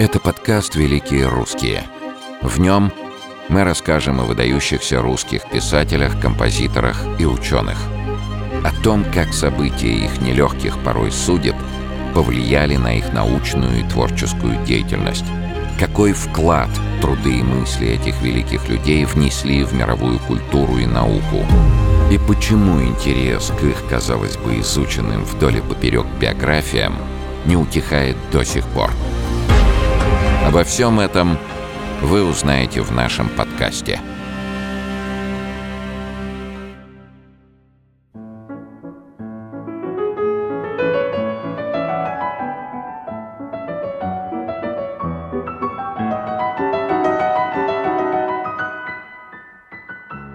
Это подкаст «Великие русские». В нем мы расскажем о выдающихся русских писателях, композиторах и ученых. О том, как события их нелегких порой судеб повлияли на их научную и творческую деятельность. Какой вклад труды и мысли этих великих людей внесли в мировую культуру и науку. И почему интерес к их, казалось бы, изученным вдоль и поперек биографиям не утихает до сих пор. Обо всем этом вы узнаете в нашем подкасте.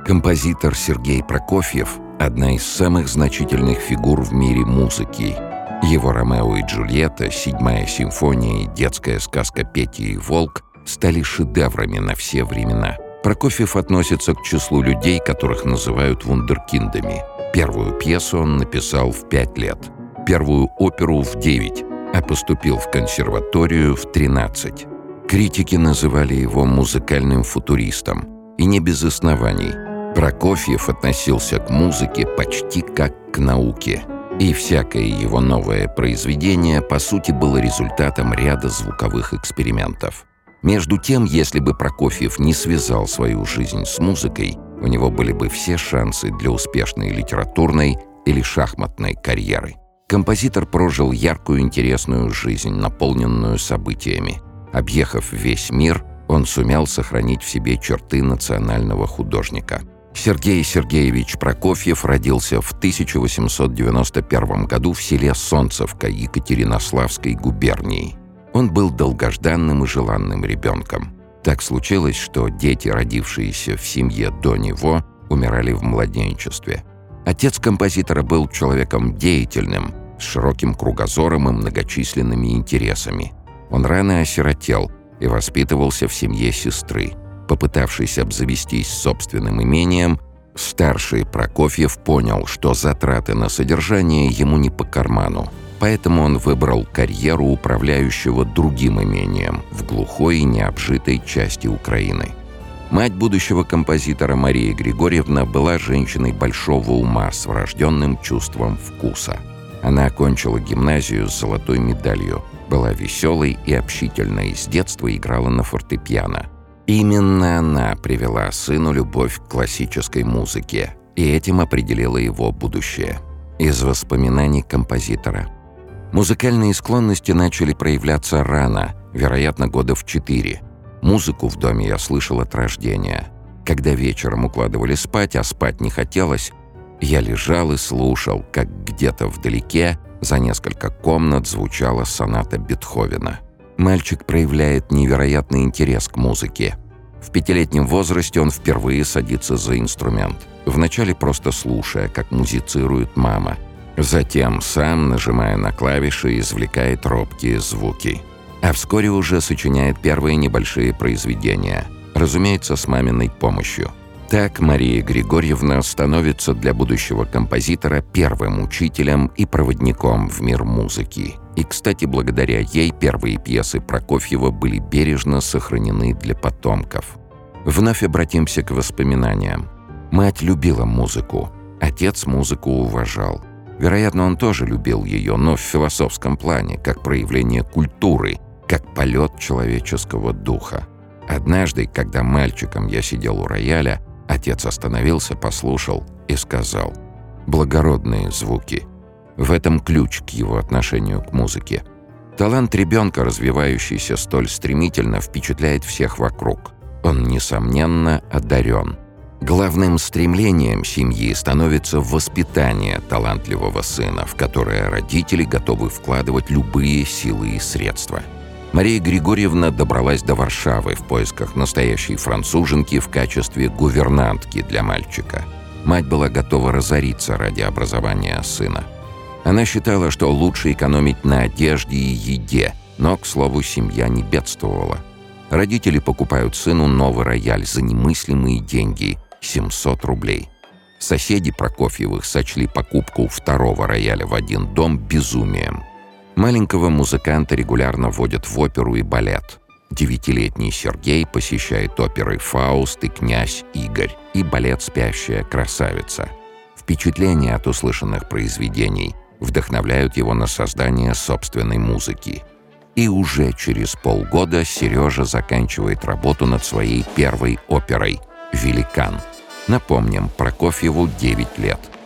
Композитор Сергей Прокофьев – одна из самых значительных фигур в мире музыки – его «Ромео и Джульетта», «Седьмая симфония» и детская сказка «Петя и волк» стали шедеврами на все времена. Прокофьев относится к числу людей, которых называют вундеркиндами. Первую пьесу он написал в пять лет, первую оперу в девять, а поступил в консерваторию в 13. Критики называли его музыкальным футуристом, и не без оснований. Прокофьев относился к музыке почти как к науке – и всякое его новое произведение, по сути, было результатом ряда звуковых экспериментов. Между тем, если бы Прокофьев не связал свою жизнь с музыкой, у него были бы все шансы для успешной литературной или шахматной карьеры. Композитор прожил яркую интересную жизнь, наполненную событиями. Объехав весь мир, он сумел сохранить в себе черты национального художника – Сергей Сергеевич Прокофьев родился в 1891 году в селе Солнцевка Екатеринославской губернии. Он был долгожданным и желанным ребенком. Так случилось, что дети, родившиеся в семье до него, умирали в младенчестве. Отец композитора был человеком деятельным, с широким кругозором и многочисленными интересами. Он рано осиротел и воспитывался в семье сестры – Попытавшись обзавестись собственным имением, старший Прокофьев понял, что затраты на содержание ему не по карману. Поэтому он выбрал карьеру управляющего другим имением в глухой и необжитой части Украины. Мать будущего композитора Мария Григорьевна была женщиной большого ума с врожденным чувством вкуса. Она окончила гимназию с золотой медалью, была веселой и общительной, с детства играла на фортепиано – Именно она привела сыну любовь к классической музыке, и этим определила его будущее. Из воспоминаний композитора. Музыкальные склонности начали проявляться рано, вероятно, года в четыре. Музыку в доме я слышал от рождения. Когда вечером укладывали спать, а спать не хотелось, я лежал и слушал, как где-то вдалеке за несколько комнат звучала соната Бетховена. Мальчик проявляет невероятный интерес к музыке. В пятилетнем возрасте он впервые садится за инструмент. Вначале просто слушая, как музицирует мама. Затем сам, нажимая на клавиши, извлекает робкие звуки. А вскоре уже сочиняет первые небольшие произведения. Разумеется, с маминой помощью. Так Мария Григорьевна становится для будущего композитора первым учителем и проводником в мир музыки. И, кстати, благодаря ей первые пьесы Прокофьева были бережно сохранены для потомков. Вновь обратимся к воспоминаниям. Мать любила музыку, отец музыку уважал. Вероятно, он тоже любил ее, но в философском плане, как проявление культуры, как полет человеческого духа. Однажды, когда мальчиком я сидел у рояля, Отец остановился, послушал и сказал «Благородные звуки». В этом ключ к его отношению к музыке. Талант ребенка, развивающийся столь стремительно, впечатляет всех вокруг. Он, несомненно, одарен. Главным стремлением семьи становится воспитание талантливого сына, в которое родители готовы вкладывать любые силы и средства – Мария Григорьевна добралась до Варшавы в поисках настоящей француженки в качестве гувернантки для мальчика. Мать была готова разориться ради образования сына. Она считала, что лучше экономить на одежде и еде, но, к слову, семья не бедствовала. Родители покупают сыну новый рояль за немыслимые деньги – 700 рублей. Соседи Прокофьевых сочли покупку второго рояля в один дом безумием – Маленького музыканта регулярно водят в оперу и балет. Девятилетний Сергей посещает оперы «Фауст» и «Князь Игорь» и балет «Спящая красавица». Впечатления от услышанных произведений вдохновляют его на создание собственной музыки. И уже через полгода Сережа заканчивает работу над своей первой оперой «Великан». Напомним, Прокофьеву 9 лет –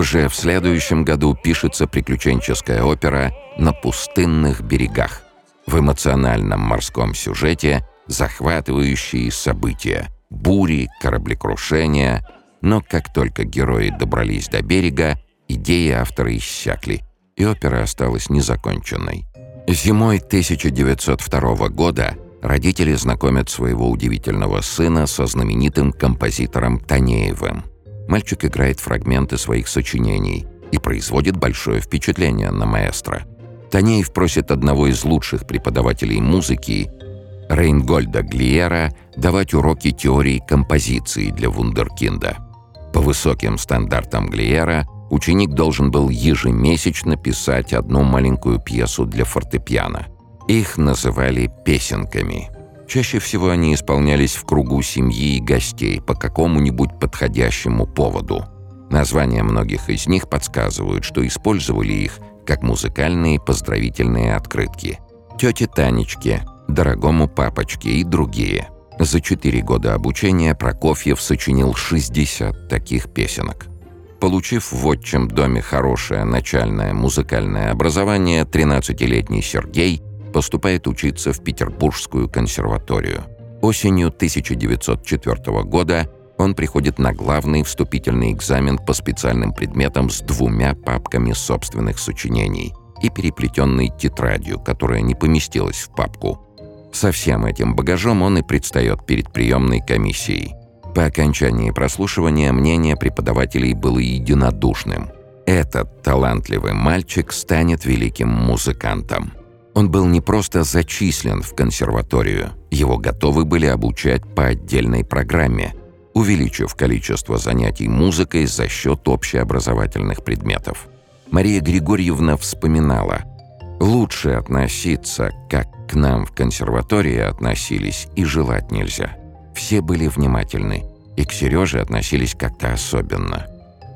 Уже в следующем году пишется приключенческая опера «На пустынных берегах». В эмоциональном морском сюжете захватывающие события, бури, кораблекрушения. Но как только герои добрались до берега, идеи автора иссякли, и опера осталась незаконченной. Зимой 1902 года родители знакомят своего удивительного сына со знаменитым композитором Танеевым. Мальчик играет фрагменты своих сочинений и производит большое впечатление на маэстро. Танеев просит одного из лучших преподавателей музыки, Рейнгольда Глиера, давать уроки теории композиции для вундеркинда. По высоким стандартам Глиера ученик должен был ежемесячно писать одну маленькую пьесу для фортепиано. Их называли «песенками». Чаще всего они исполнялись в кругу семьи и гостей по какому-нибудь подходящему поводу. Названия многих из них подсказывают, что использовали их как музыкальные поздравительные открытки. Тете Танечке, дорогому папочке и другие. За четыре года обучения Прокофьев сочинил 60 таких песенок. Получив в отчим доме хорошее начальное музыкальное образование, 13-летний Сергей поступает учиться в Петербургскую консерваторию. Осенью 1904 года он приходит на главный вступительный экзамен по специальным предметам с двумя папками собственных сочинений и переплетенной тетрадью, которая не поместилась в папку. Со всем этим багажом он и предстает перед приемной комиссией. По окончании прослушивания мнение преподавателей было единодушным. Этот талантливый мальчик станет великим музыкантом. Он был не просто зачислен в консерваторию, его готовы были обучать по отдельной программе, увеличив количество занятий музыкой за счет общеобразовательных предметов. Мария Григорьевна вспоминала, «Лучше относиться, как к нам в консерватории относились, и желать нельзя. Все были внимательны, и к Сереже относились как-то особенно».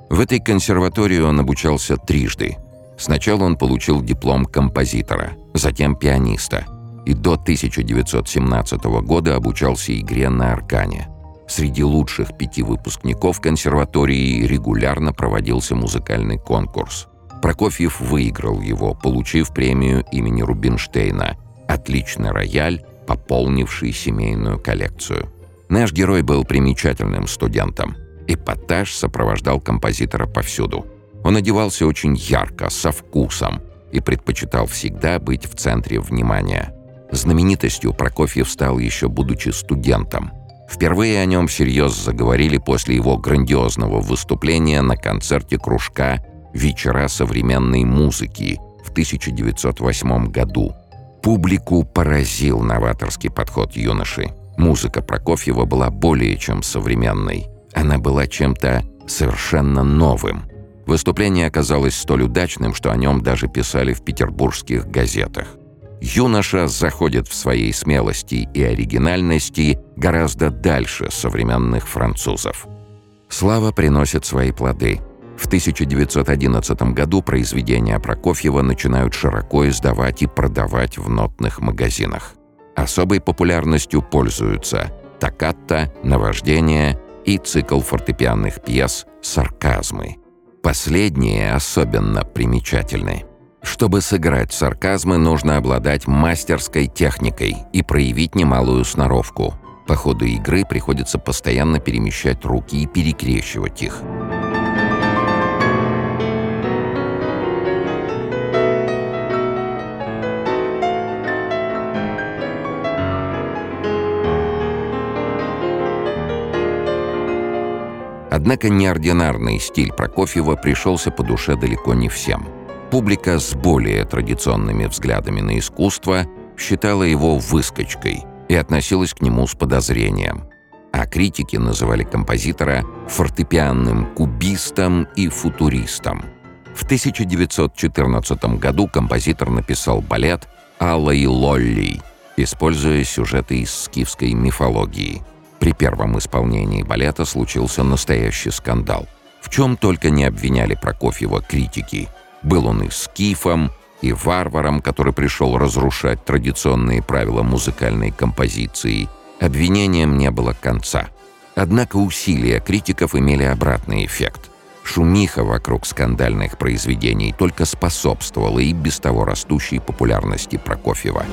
В этой консерватории он обучался трижды – Сначала он получил диплом композитора, затем пианиста, и до 1917 года обучался игре на аркане. Среди лучших пяти выпускников консерватории регулярно проводился музыкальный конкурс. Прокофьев выиграл его, получив премию имени Рубинштейна «Отличный рояль, пополнивший семейную коллекцию». Наш герой был примечательным студентом. Эпатаж сопровождал композитора повсюду – он одевался очень ярко, со вкусом и предпочитал всегда быть в центре внимания. Знаменитостью Прокофьев стал еще будучи студентом. Впервые о нем всерьез заговорили после его грандиозного выступления на концерте кружка «Вечера современной музыки» в 1908 году. Публику поразил новаторский подход юноши. Музыка Прокофьева была более чем современной. Она была чем-то совершенно новым – Выступление оказалось столь удачным, что о нем даже писали в петербургских газетах. Юноша заходит в своей смелости и оригинальности гораздо дальше современных французов. Слава приносит свои плоды. В 1911 году произведения Прокофьева начинают широко издавать и продавать в нотных магазинах. Особой популярностью пользуются «Токкатто», «Наваждение» и цикл фортепианных пьес «Сарказмы». Последние особенно примечательны. Чтобы сыграть сарказмы, нужно обладать мастерской техникой и проявить немалую сноровку. По ходу игры приходится постоянно перемещать руки и перекрещивать их. Однако неординарный стиль Прокофьева пришелся по душе далеко не всем. Публика с более традиционными взглядами на искусство считала его выскочкой и относилась к нему с подозрением. А критики называли композитора фортепианным кубистом и футуристом. В 1914 году композитор написал балет «Алла и Лолли», используя сюжеты из скифской мифологии. При первом исполнении балета случился настоящий скандал. В чем только не обвиняли Прокофьева критики – был он и скифом, и варваром, который пришел разрушать традиционные правила музыкальной композиции. Обвинениям не было конца. Однако усилия критиков имели обратный эффект. Шумиха вокруг скандальных произведений только способствовала и без того растущей популярности Прокофьева.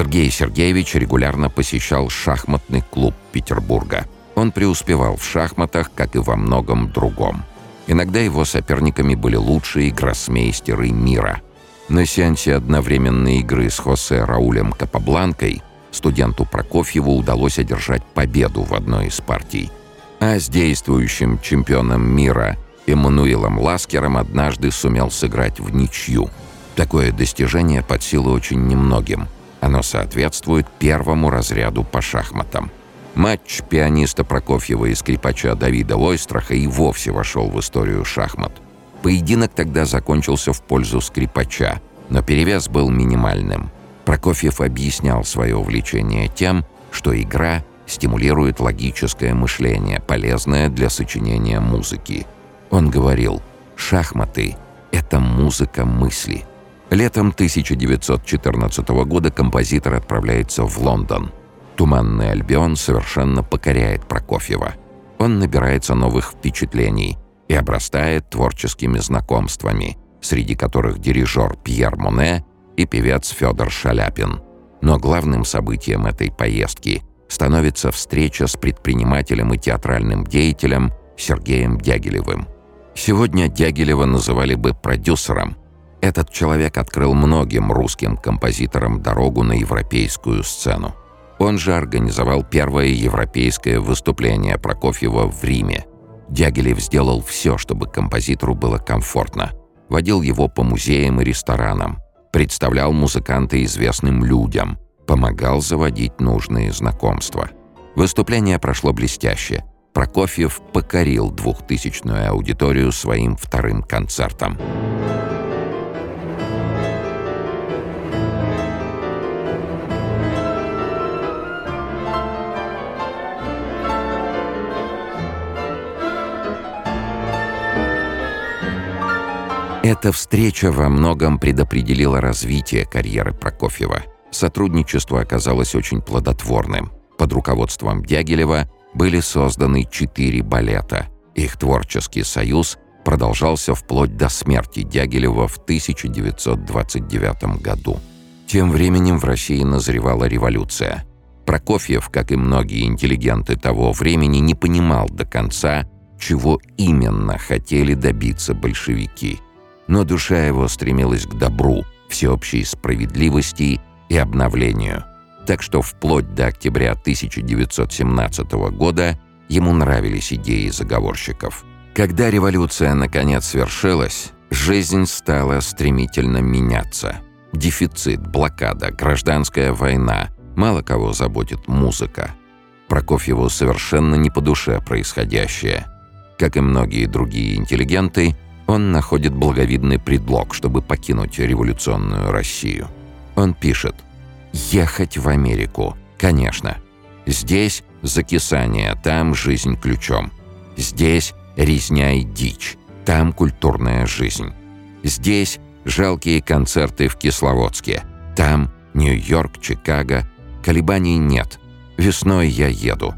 Сергей Сергеевич регулярно посещал шахматный клуб Петербурга. Он преуспевал в шахматах, как и во многом другом. Иногда его соперниками были лучшие гроссмейстеры мира. На сеансе одновременной игры с Хосе Раулем Капабланкой студенту Прокофьеву удалось одержать победу в одной из партий. А с действующим чемпионом мира Эммануилом Ласкером однажды сумел сыграть в ничью. Такое достижение под силу очень немногим – оно соответствует первому разряду по шахматам. Матч пианиста Прокофьева и скрипача Давида Ойстраха и вовсе вошел в историю шахмат. Поединок тогда закончился в пользу скрипача, но перевес был минимальным. Прокофьев объяснял свое увлечение тем, что игра стимулирует логическое мышление, полезное для сочинения музыки. Он говорил, шахматы — это музыка мысли — Летом 1914 года композитор отправляется в Лондон. «Туманный Альбион» совершенно покоряет Прокофьева. Он набирается новых впечатлений и обрастает творческими знакомствами, среди которых дирижер Пьер Моне и певец Федор Шаляпин. Но главным событием этой поездки становится встреча с предпринимателем и театральным деятелем Сергеем Дягилевым. Сегодня Дягилева называли бы продюсером, этот человек открыл многим русским композиторам дорогу на европейскую сцену. Он же организовал первое европейское выступление Прокофьева в Риме. Дягилев сделал все, чтобы композитору было комфортно. Водил его по музеям и ресторанам, представлял музыканта известным людям, помогал заводить нужные знакомства. Выступление прошло блестяще. Прокофьев покорил двухтысячную аудиторию своим вторым концертом. Эта встреча во многом предопределила развитие карьеры Прокофьева. Сотрудничество оказалось очень плодотворным. Под руководством Дягилева были созданы четыре балета. Их творческий союз продолжался вплоть до смерти Дягилева в 1929 году. Тем временем в России назревала революция. Прокофьев, как и многие интеллигенты того времени, не понимал до конца, чего именно хотели добиться большевики – но душа его стремилась к добру, всеобщей справедливости и обновлению. Так что вплоть до октября 1917 года ему нравились идеи заговорщиков. Когда революция наконец свершилась, жизнь стала стремительно меняться. Дефицит, блокада, гражданская война – мало кого заботит музыка. Прокофьеву совершенно не по душе происходящее. Как и многие другие интеллигенты – он находит благовидный предлог, чтобы покинуть революционную Россию. Он пишет «Ехать в Америку. Конечно. Здесь закисание, там жизнь ключом. Здесь резня и дичь, там культурная жизнь. Здесь жалкие концерты в Кисловодске, там Нью-Йорк, Чикаго. Колебаний нет. Весной я еду».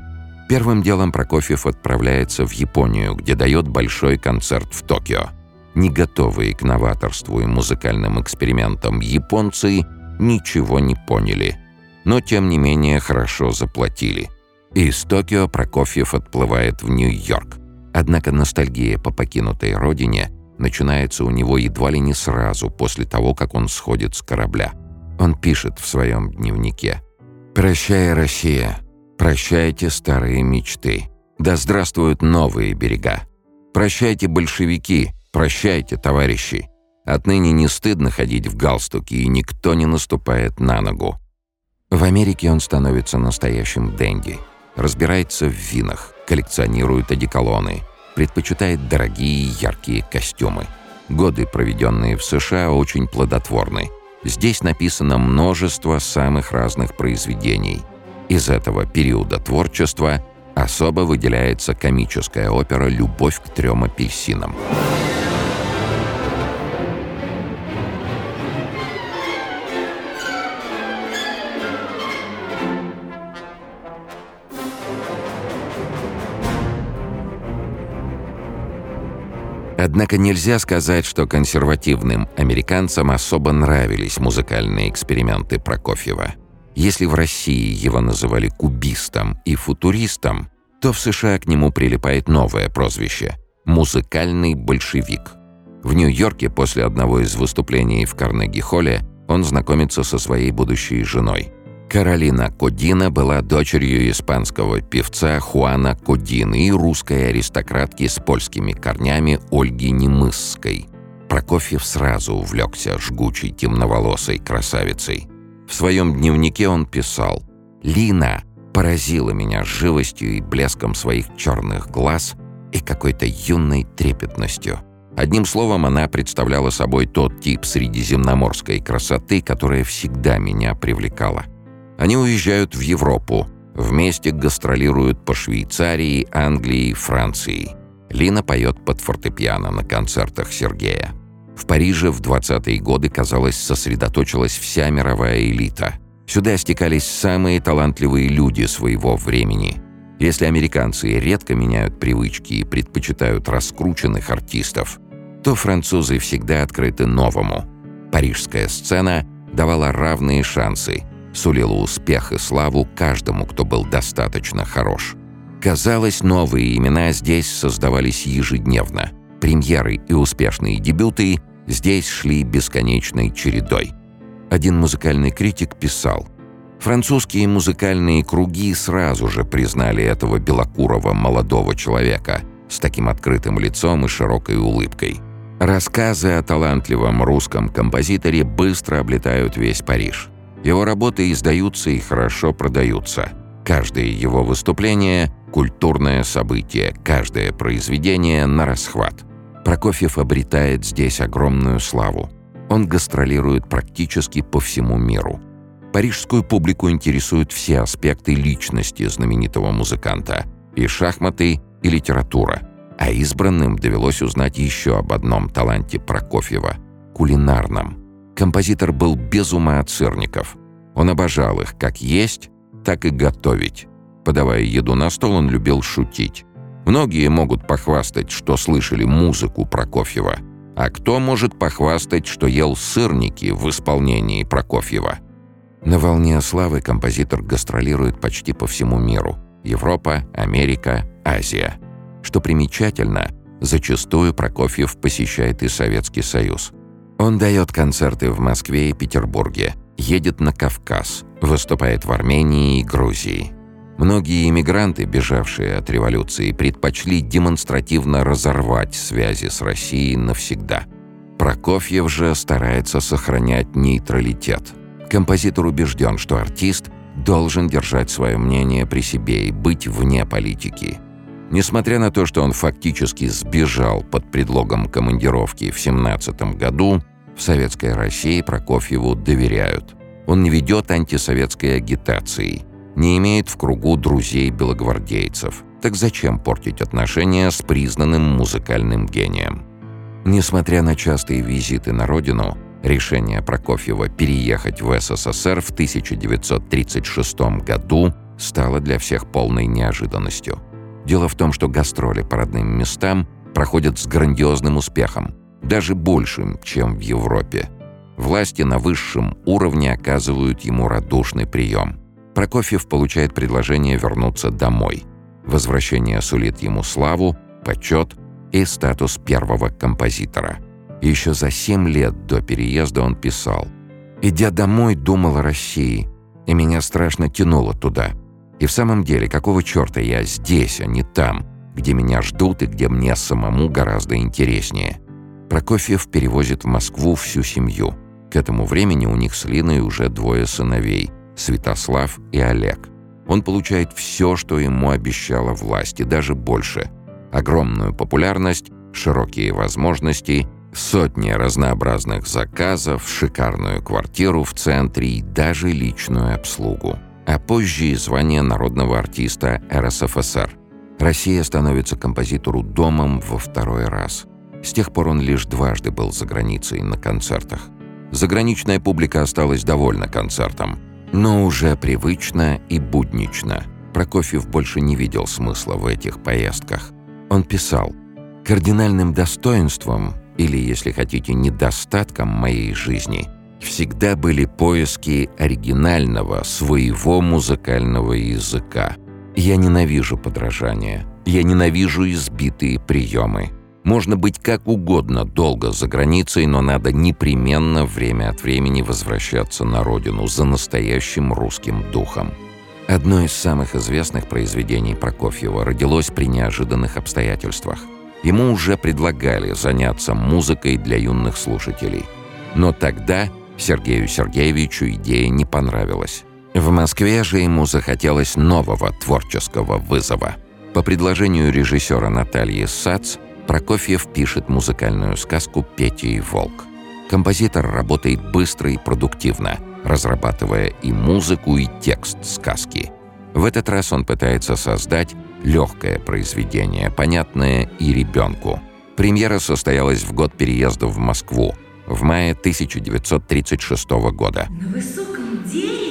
Первым делом Прокофьев отправляется в Японию, где дает большой концерт в Токио. Не готовые к новаторству и музыкальным экспериментам японцы ничего не поняли, но тем не менее хорошо заплатили. Из Токио Прокофьев отплывает в Нью-Йорк. Однако ностальгия по покинутой родине начинается у него едва ли не сразу после того, как он сходит с корабля. Он пишет в своем дневнике «Прощай, Россия, прощайте старые мечты, да здравствуют новые берега. Прощайте, большевики, прощайте, товарищи. Отныне не стыдно ходить в галстуке, и никто не наступает на ногу». В Америке он становится настоящим денди. Разбирается в винах, коллекционирует одеколоны, предпочитает дорогие яркие костюмы. Годы, проведенные в США, очень плодотворны. Здесь написано множество самых разных произведений. Из этого периода творчества особо выделяется комическая опера «Любовь к трем апельсинам». Однако нельзя сказать, что консервативным американцам особо нравились музыкальные эксперименты Прокофьева. Если в России его называли кубистом и футуристом, то в США к нему прилипает новое прозвище – «музыкальный большевик». В Нью-Йорке после одного из выступлений в Карнеги-холле он знакомится со своей будущей женой – Каролина Кодина была дочерью испанского певца Хуана Кодины и русской аристократки с польскими корнями Ольги Немысской. Прокофьев сразу увлекся жгучей темноволосой красавицей. В своем дневнике он писал «Лина поразила меня живостью и блеском своих черных глаз и какой-то юной трепетностью». Одним словом, она представляла собой тот тип средиземноморской красоты, которая всегда меня привлекала. Они уезжают в Европу. Вместе гастролируют по Швейцарии, Англии, Франции. Лина поет под фортепиано на концертах Сергея. В Париже в 20-е годы, казалось, сосредоточилась вся мировая элита. Сюда стекались самые талантливые люди своего времени. Если американцы редко меняют привычки и предпочитают раскрученных артистов, то французы всегда открыты новому. Парижская сцена давала равные шансы – сулила успех и славу каждому, кто был достаточно хорош. Казалось, новые имена здесь создавались ежедневно. Премьеры и успешные дебюты здесь шли бесконечной чередой. Один музыкальный критик писал, «Французские музыкальные круги сразу же признали этого белокурого молодого человека с таким открытым лицом и широкой улыбкой. Рассказы о талантливом русском композиторе быстро облетают весь Париж. Его работы издаются и хорошо продаются. Каждое его выступление – культурное событие, каждое произведение – на расхват. Прокофьев обретает здесь огромную славу. Он гастролирует практически по всему миру. Парижскую публику интересуют все аспекты личности знаменитого музыканта – и шахматы, и литература. А избранным довелось узнать еще об одном таланте Прокофьева – кулинарном – Композитор был без ума от сырников. Он обожал их как есть, так и готовить. Подавая еду на стол, он любил шутить. Многие могут похвастать, что слышали музыку Прокофьева. А кто может похвастать, что ел сырники в исполнении Прокофьева? На волне славы композитор гастролирует почти по всему миру. Европа, Америка, Азия. Что примечательно, зачастую Прокофьев посещает и Советский Союз – он дает концерты в Москве и Петербурге, едет на Кавказ, выступает в Армении и Грузии. Многие иммигранты, бежавшие от революции, предпочли демонстративно разорвать связи с Россией навсегда. Прокофьев же старается сохранять нейтралитет. Композитор убежден, что артист должен держать свое мнение при себе и быть вне политики – Несмотря на то, что он фактически сбежал под предлогом командировки в 17 году, в Советской России Прокофьеву доверяют. Он не ведет антисоветской агитации, не имеет в кругу друзей-белогвардейцев. Так зачем портить отношения с признанным музыкальным гением? Несмотря на частые визиты на родину, решение Прокофьева переехать в СССР в 1936 году стало для всех полной неожиданностью – Дело в том, что гастроли по родным местам проходят с грандиозным успехом, даже большим, чем в Европе. Власти на высшем уровне оказывают ему радушный прием. Прокофьев получает предложение вернуться домой. Возвращение сулит ему славу, почет, и статус первого композитора. Еще за семь лет до переезда он писал «Идя домой, думал о России, и меня страшно тянуло туда. И в самом деле, какого черта я здесь, а не там, где меня ждут и где мне самому гораздо интереснее?» Прокофьев перевозит в Москву всю семью. К этому времени у них с Линой уже двое сыновей – Святослав и Олег. Он получает все, что ему обещала власть, и даже больше. Огромную популярность, широкие возможности, сотни разнообразных заказов, шикарную квартиру в центре и даже личную обслугу. А позже и звание народного артиста РСФСР. Россия становится композитору домом во второй раз. С тех пор он лишь дважды был за границей на концертах. Заграничная публика осталась довольна концертом – но уже привычно и буднично. Прокофьев больше не видел смысла в этих поездках. Он писал «Кардинальным достоинством, или, если хотите, недостатком моей жизни, всегда были поиски оригинального, своего музыкального языка. Я ненавижу подражание, я ненавижу избитые приемы». Можно быть как угодно долго за границей, но надо непременно время от времени возвращаться на родину за настоящим русским духом. Одно из самых известных произведений Прокофьева родилось при неожиданных обстоятельствах. Ему уже предлагали заняться музыкой для юных слушателей. Но тогда Сергею Сергеевичу идея не понравилась. В Москве же ему захотелось нового творческого вызова. По предложению режиссера Натальи Сац – Прокофьев пишет музыкальную сказку «Петя и волк». Композитор работает быстро и продуктивно, разрабатывая и музыку, и текст сказки. В этот раз он пытается создать легкое произведение, понятное и ребенку. Премьера состоялась в год переезда в Москву в мае 1936 года. На высоком дереве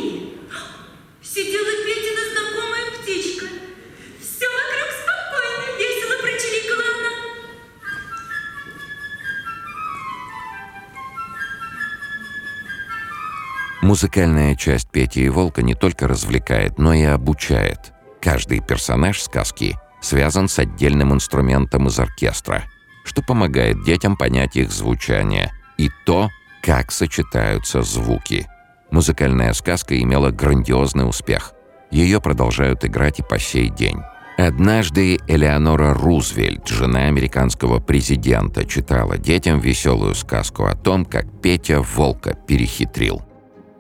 Музыкальная часть Пети и Волка не только развлекает, но и обучает. Каждый персонаж сказки связан с отдельным инструментом из оркестра, что помогает детям понять их звучание и то, как сочетаются звуки. Музыкальная сказка имела грандиозный успех. Ее продолжают играть и по сей день. Однажды Элеонора Рузвельт, жена американского президента, читала детям веселую сказку о том, как Петя волка перехитрил.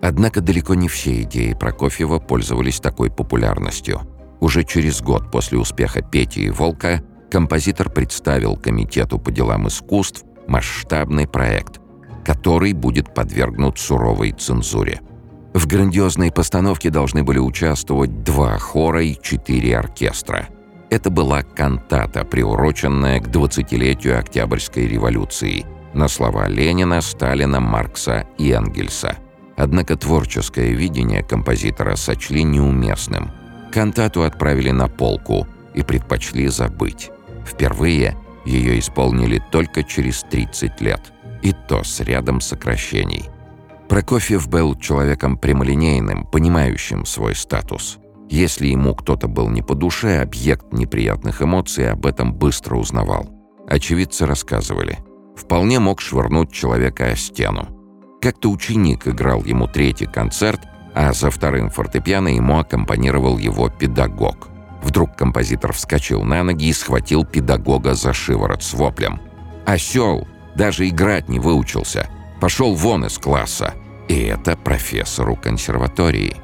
Однако далеко не все идеи Прокофьева пользовались такой популярностью. Уже через год после успеха «Пети и Волка» композитор представил Комитету по делам искусств масштабный проект, который будет подвергнут суровой цензуре. В грандиозной постановке должны были участвовать два хора и четыре оркестра. Это была кантата, приуроченная к 20-летию Октябрьской революции, на слова Ленина, Сталина, Маркса и Энгельса – Однако творческое видение композитора сочли неуместным. Кантату отправили на полку и предпочли забыть. Впервые ее исполнили только через 30 лет, и то с рядом сокращений. Прокофьев был человеком прямолинейным, понимающим свой статус. Если ему кто-то был не по душе, объект неприятных эмоций об этом быстро узнавал. Очевидцы рассказывали. Вполне мог швырнуть человека о стену. Как-то ученик играл ему третий концерт, а за вторым фортепиано ему аккомпанировал его педагог. Вдруг композитор вскочил на ноги и схватил педагога за шиворот с воплем. «Осел! Даже играть не выучился! Пошел вон из класса!» И это профессору консерватории.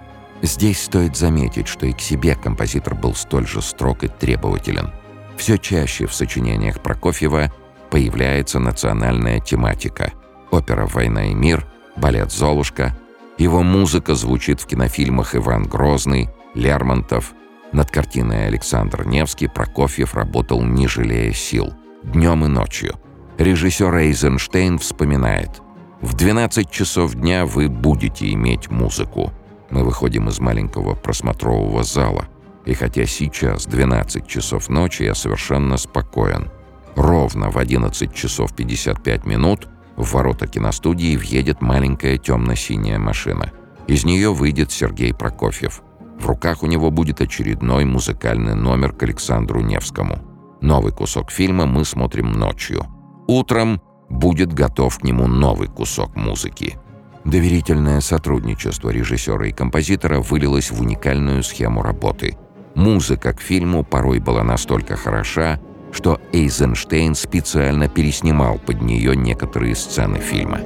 Здесь стоит заметить, что и к себе композитор был столь же строг и требователен. Все чаще в сочинениях Прокофьева появляется национальная тематика – опера «Война и мир», балет «Золушка». Его музыка звучит в кинофильмах «Иван Грозный», «Лермонтов». Над картиной Александр Невский Прокофьев работал не жалея сил, днем и ночью. Режиссер Эйзенштейн вспоминает «В 12 часов дня вы будете иметь музыку. Мы выходим из маленького просмотрового зала, и хотя сейчас 12 часов ночи, я совершенно спокоен. Ровно в 11 часов 55 минут в ворота киностудии въедет маленькая темно-синяя машина. Из нее выйдет Сергей Прокофьев. В руках у него будет очередной музыкальный номер к Александру Невскому. Новый кусок фильма мы смотрим ночью. Утром будет готов к нему новый кусок музыки. Доверительное сотрудничество режиссера и композитора вылилось в уникальную схему работы. Музыка к фильму порой была настолько хороша, что Эйзенштейн специально переснимал под нее некоторые сцены фильма.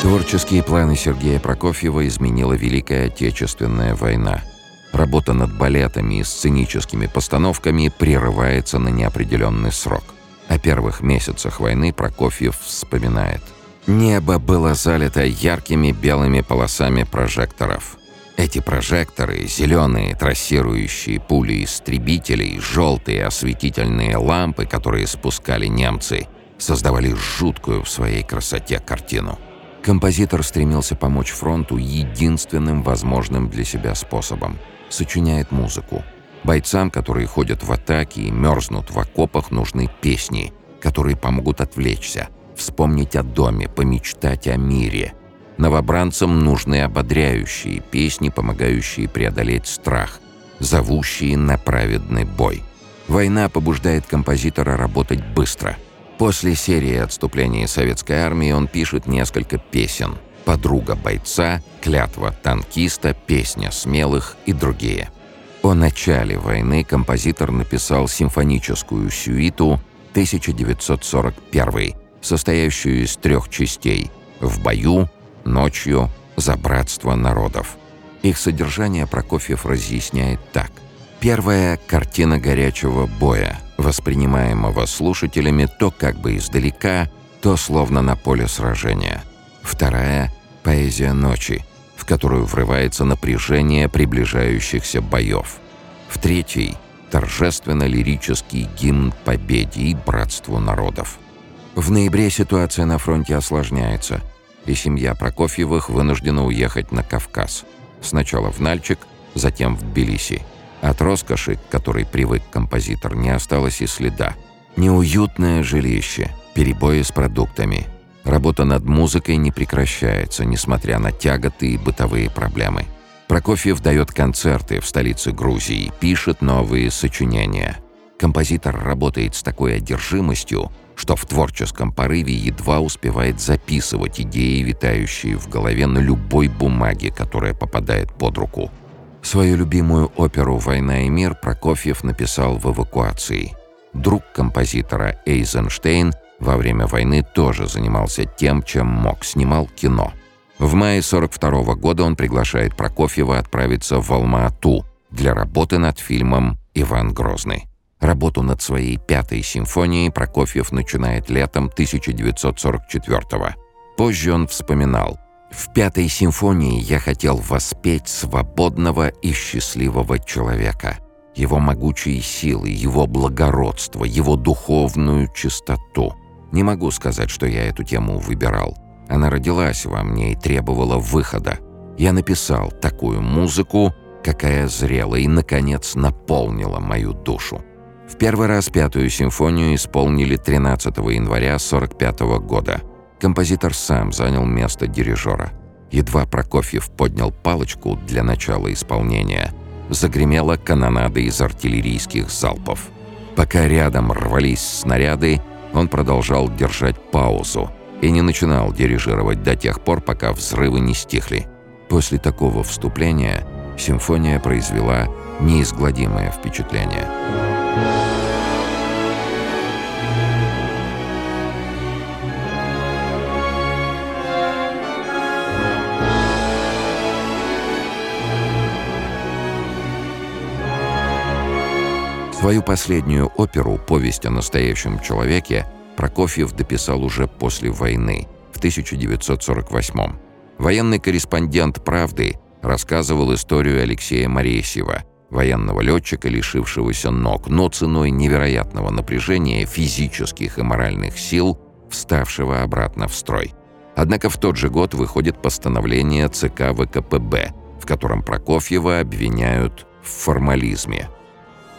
Творческие планы Сергея Прокофьева изменила Великая Отечественная война. Работа над балетами и сценическими постановками прерывается на неопределенный срок. О первых месяцах войны Прокофьев вспоминает. Небо было залито яркими белыми полосами прожекторов. Эти прожекторы, зеленые трассирующие пули истребителей, желтые осветительные лампы, которые спускали немцы, создавали жуткую в своей красоте картину. Композитор стремился помочь фронту единственным возможным для себя способом. Сочиняет музыку. Бойцам, которые ходят в атаке и мерзнут в окопах, нужны песни, которые помогут отвлечься, вспомнить о доме, помечтать о мире. Новобранцам нужны ободряющие песни, помогающие преодолеть страх, зовущие на праведный бой. Война побуждает композитора работать быстро – После серии отступлений советской армии он пишет несколько песен «Подруга бойца», «Клятва танкиста», «Песня смелых» и другие. О начале войны композитор написал симфоническую сюиту 1941, состоящую из трех частей «В бою», «Ночью», «За братство народов». Их содержание Прокофьев разъясняет так. Первая – картина горячего боя – воспринимаемого слушателями то как бы издалека, то словно на поле сражения. Вторая — поэзия ночи, которую врывается напряжение приближающихся боев. В третьей — торжественно-лирический гимн победе и братству народов. В ноябре ситуация на фронте осложняется, и семья Прокофьевых вынуждена уехать на Кавказ. Сначала в Нальчик, затем в Тбилиси. От роскоши, к которой привык композитор, не осталось и следа. Неуютное жилище, перебои с продуктами. Работа над музыкой не прекращается, несмотря на тяготы и бытовые проблемы. Прокофьев дает концерты в столице Грузии, пишет новые сочинения. Композитор работает с такой одержимостью, что в творческом порыве едва успевает записывать идеи, витающие в голове на любой бумаге, которая попадает под руку. Свою любимую оперу «Война и мир» Прокофьев написал в эвакуации. Друг композитора Эйзенштейн во время войны тоже занимался тем, чем мог, снимал кино. В мае 42 -го года он приглашает Прокофьева отправиться в Алма-Ату для работы над фильмом «Иван Грозный». Работу над своей пятой симфонией Прокофьев начинает летом 1944 -го. Позже он вспоминал – в пятой симфонии я хотел воспеть свободного и счастливого человека, его могучие силы, его благородство, его духовную чистоту. Не могу сказать, что я эту тему выбирал. Она родилась во мне и требовала выхода. Я написал такую музыку, какая зрела и, наконец, наполнила мою душу. В первый раз пятую симфонию исполнили 13 января 1945 года – Композитор сам занял место дирижера. Едва Прокофьев поднял палочку для начала исполнения, загремела канонада из артиллерийских залпов. Пока рядом рвались снаряды, он продолжал держать паузу и не начинал дирижировать до тех пор, пока взрывы не стихли. После такого вступления симфония произвела неизгладимое впечатление. Свою последнюю оперу «Повесть о настоящем человеке» Прокофьев дописал уже после войны, в 1948 Военный корреспондент «Правды» рассказывал историю Алексея Моресьева, военного летчика, лишившегося ног, но ценой невероятного напряжения физических и моральных сил, вставшего обратно в строй. Однако в тот же год выходит постановление ЦК ВКПБ, в котором Прокофьева обвиняют в формализме –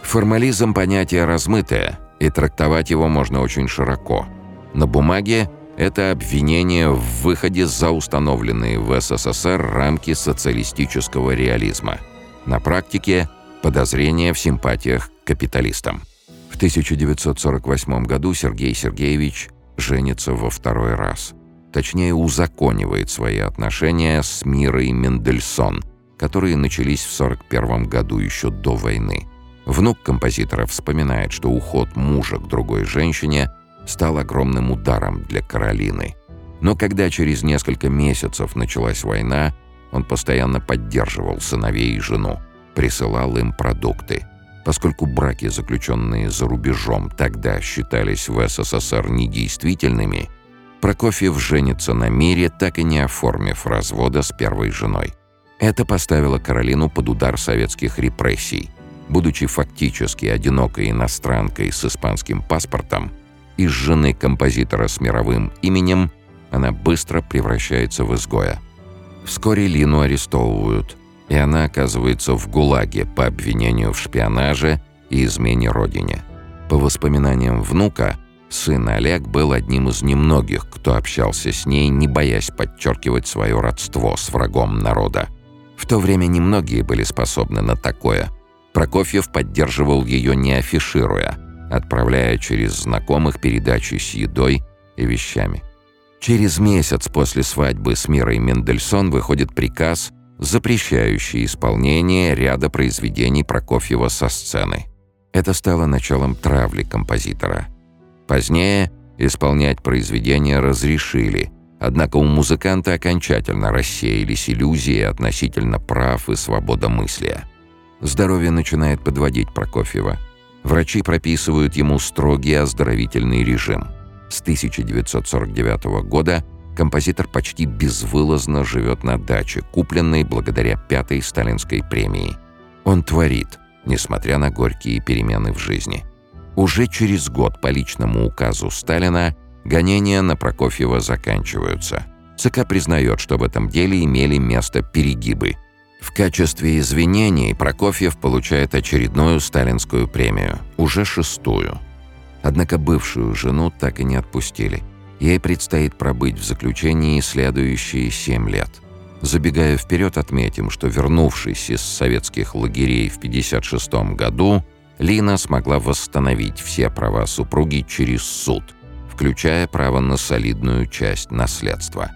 Формализм – понятие размытое. и трактовать его можно очень широко. На бумаге это обвинение в выходе за установленные в СССР рамки социалистического реализма. На практике – подозрение в симпатиях к капиталистам. В 1948 году Сергей Сергеевич женится во второй раз. Точнее, узаконивает свои отношения с Мирой Мендельсон, которые начались в 1941 году еще до войны. Внук композитора вспоминает, что уход мужа к другой женщине стал огромным ударом для Каролины. Но когда через несколько месяцев началась война, он постоянно поддерживал сыновей и жену, присылал им продукты. Поскольку браки, заключенные за рубежом, тогда считались в СССР недействительными, Прокофьев женится на мире, так и не оформив развода с первой женой. Это поставило Каролину под удар советских репрессий. Будучи фактически одинокой иностранкой с испанским паспортом, из жены композитора с мировым именем она быстро превращается в изгоя. Вскоре Лину арестовывают, и она оказывается в ГУЛАГе по обвинению в шпионаже и измене родине. По воспоминаниям внука, сын Олег был одним из немногих, кто общался с ней, не боясь подчеркивать свое родство с врагом народа. В то время немногие были способны на такое. Прокофьев поддерживал ее не афишируя, отправляя через знакомых передачи с едой и вещами. Через месяц после свадьбы с Мирой Мендельсон выходит приказ, запрещающий исполнение ряда произведений Прокофьева со сцены. Это стало началом травли композитора. Позднее исполнять произведения разрешили, однако у музыканта окончательно рассеялись иллюзии относительно прав и свободомыслия. Здоровье начинает подводить Прокофьева. Врачи прописывают ему строгий оздоровительный режим – с 1949 года композитор почти безвылазно живет на даче, купленной благодаря пятой сталинской премии. Он творит, несмотря на горькие перемены в жизни. Уже через год по личному указу Сталина гонения на Прокофьева заканчиваются. ЦК признает, что в этом деле имели место перегибы. В качестве извинений Прокофьев получает очередную сталинскую премию, уже шестую – Однако бывшую жену так и не отпустили. Ей предстоит пробыть в заключении следующие семь лет. Забегая вперед, отметим, что вернувшись из советских лагерей в 1956 году, Лина смогла восстановить все права супруги через суд, включая право на солидную часть наследства.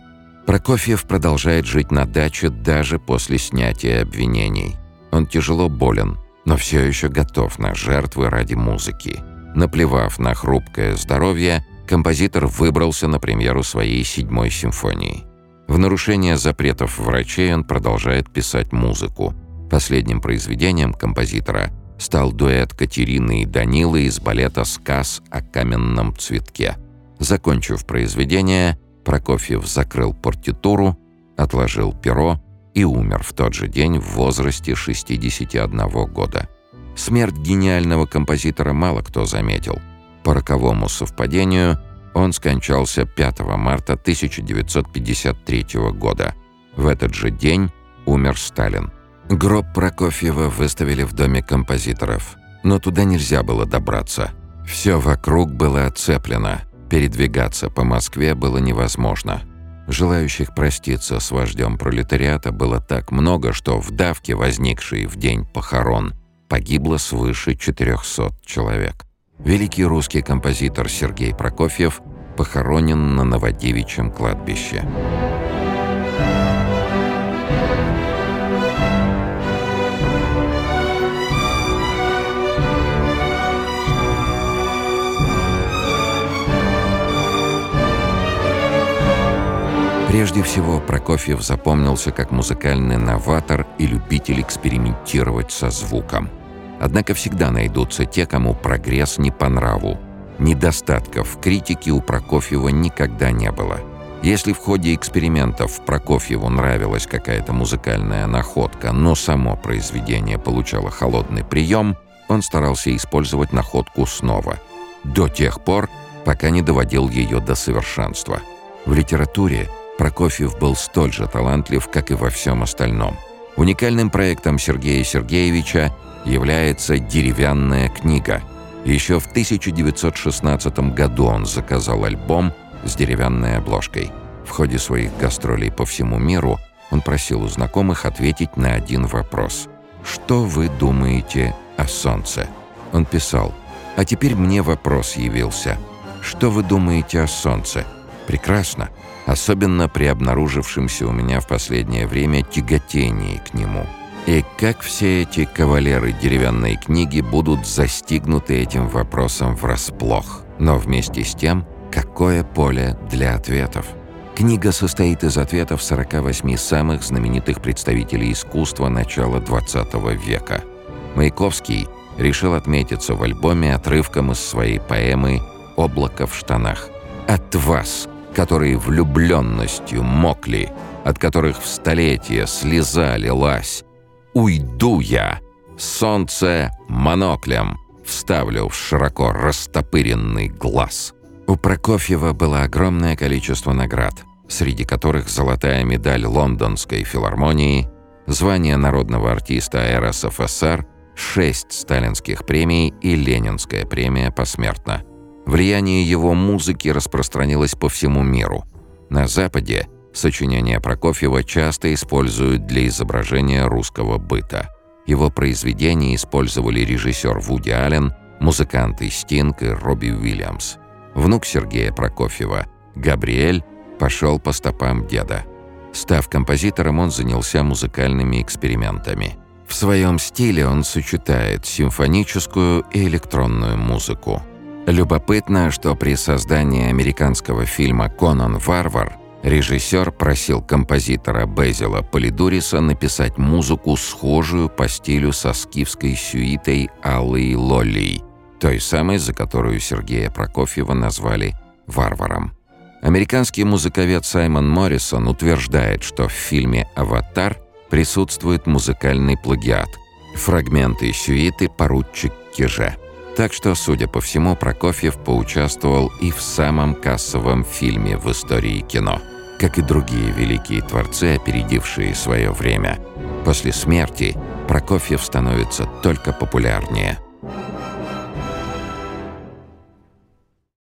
Прокофьев продолжает жить на даче даже после снятия обвинений. Он тяжело болен, но все еще готов на жертвы ради музыки. Наплевав на хрупкое здоровье, композитор выбрался на премьеру своей седьмой симфонии. В нарушение запретов врачей он продолжает писать музыку. Последним произведением композитора стал дуэт Катерины и Данилы из балета «Сказ о каменном цветке». Закончив произведение, Прокофьев закрыл партитуру, отложил перо и умер в тот же день в возрасте 61 года. Смерть гениального композитора мало кто заметил. По роковому совпадению он скончался 5 марта 1953 года. В этот же день умер Сталин. Гроб Прокофьева выставили в доме композиторов, но туда нельзя было добраться. Все вокруг было оцеплено, передвигаться по Москве было невозможно. Желающих проститься с вождем пролетариата было так много, что в давке, возникшей в день похорон, погибло свыше 400 человек. Великий русский композитор Сергей Прокофьев похоронен на Новодевичьем кладбище. Прежде всего, Прокофьев запомнился как музыкальный новатор и любитель экспериментировать со звуком – Однако всегда найдутся те, кому прогресс не по нраву. Недостатков в критике у Прокофьева никогда не было. Если в ходе экспериментов Прокофьеву нравилась какая-то музыкальная находка, но само произведение получало холодный прием, он старался использовать находку снова. До тех пор, пока не доводил ее до совершенства. В литературе Прокофьев был столь же талантлив, как и во всем остальном. Уникальным проектом Сергея Сергеевича является деревянная книга. Еще в 1916 году он заказал альбом с деревянной обложкой. В ходе своих гастролей по всему миру он просил у знакомых ответить на один вопрос. «Что вы думаете о солнце?» Он писал, «А теперь мне вопрос явился. Что вы думаете о солнце?» «Прекрасно, особенно при обнаружившемся у меня в последнее время тяготении к нему». И как все эти кавалеры деревянной книги будут застигнуты этим вопросом врасплох. Но вместе с тем, какое поле для ответов? Книга состоит из ответов 48 самых знаменитых представителей искусства начала XX века. Маяковский решил отметиться в альбоме отрывком из своей поэмы «Облако в штанах». «От вас, которые влюбленностью мокли, от которых в столетия слеза лилась, уйду я, солнце моноклем, вставлю в широко растопыренный глаз». У Прокофьева было огромное количество наград, среди которых золотая медаль Лондонской филармонии, звание народного артиста РСФСР, шесть сталинских премий и Ленинская премия посмертно. Влияние его музыки распространилось по всему миру. На Западе сочинения Прокофьева часто используют для изображения русского быта. Его произведения использовали режиссер Вуди Аллен, музыканты Стинг и Робби Уильямс. Внук Сергея Прокофьева, Габриэль, пошел по стопам деда. Став композитором, он занялся музыкальными экспериментами. В своем стиле он сочетает симфоническую и электронную музыку. Любопытно, что при создании американского фильма «Конан Варвар» режиссер просил композитора Безила Полидуриса написать музыку, схожую по стилю со скифской сюитой Аллы Лолли, той самой, за которую Сергея Прокофьева назвали «Варваром». Американский музыковед Саймон Моррисон утверждает, что в фильме «Аватар» присутствует музыкальный плагиат, фрагменты сюиты «Поручик Киже». Так что, судя по всему, Прокофьев поучаствовал и в самом кассовом фильме в истории кино, как и другие великие творцы, опередившие свое время. После смерти Прокофьев становится только популярнее –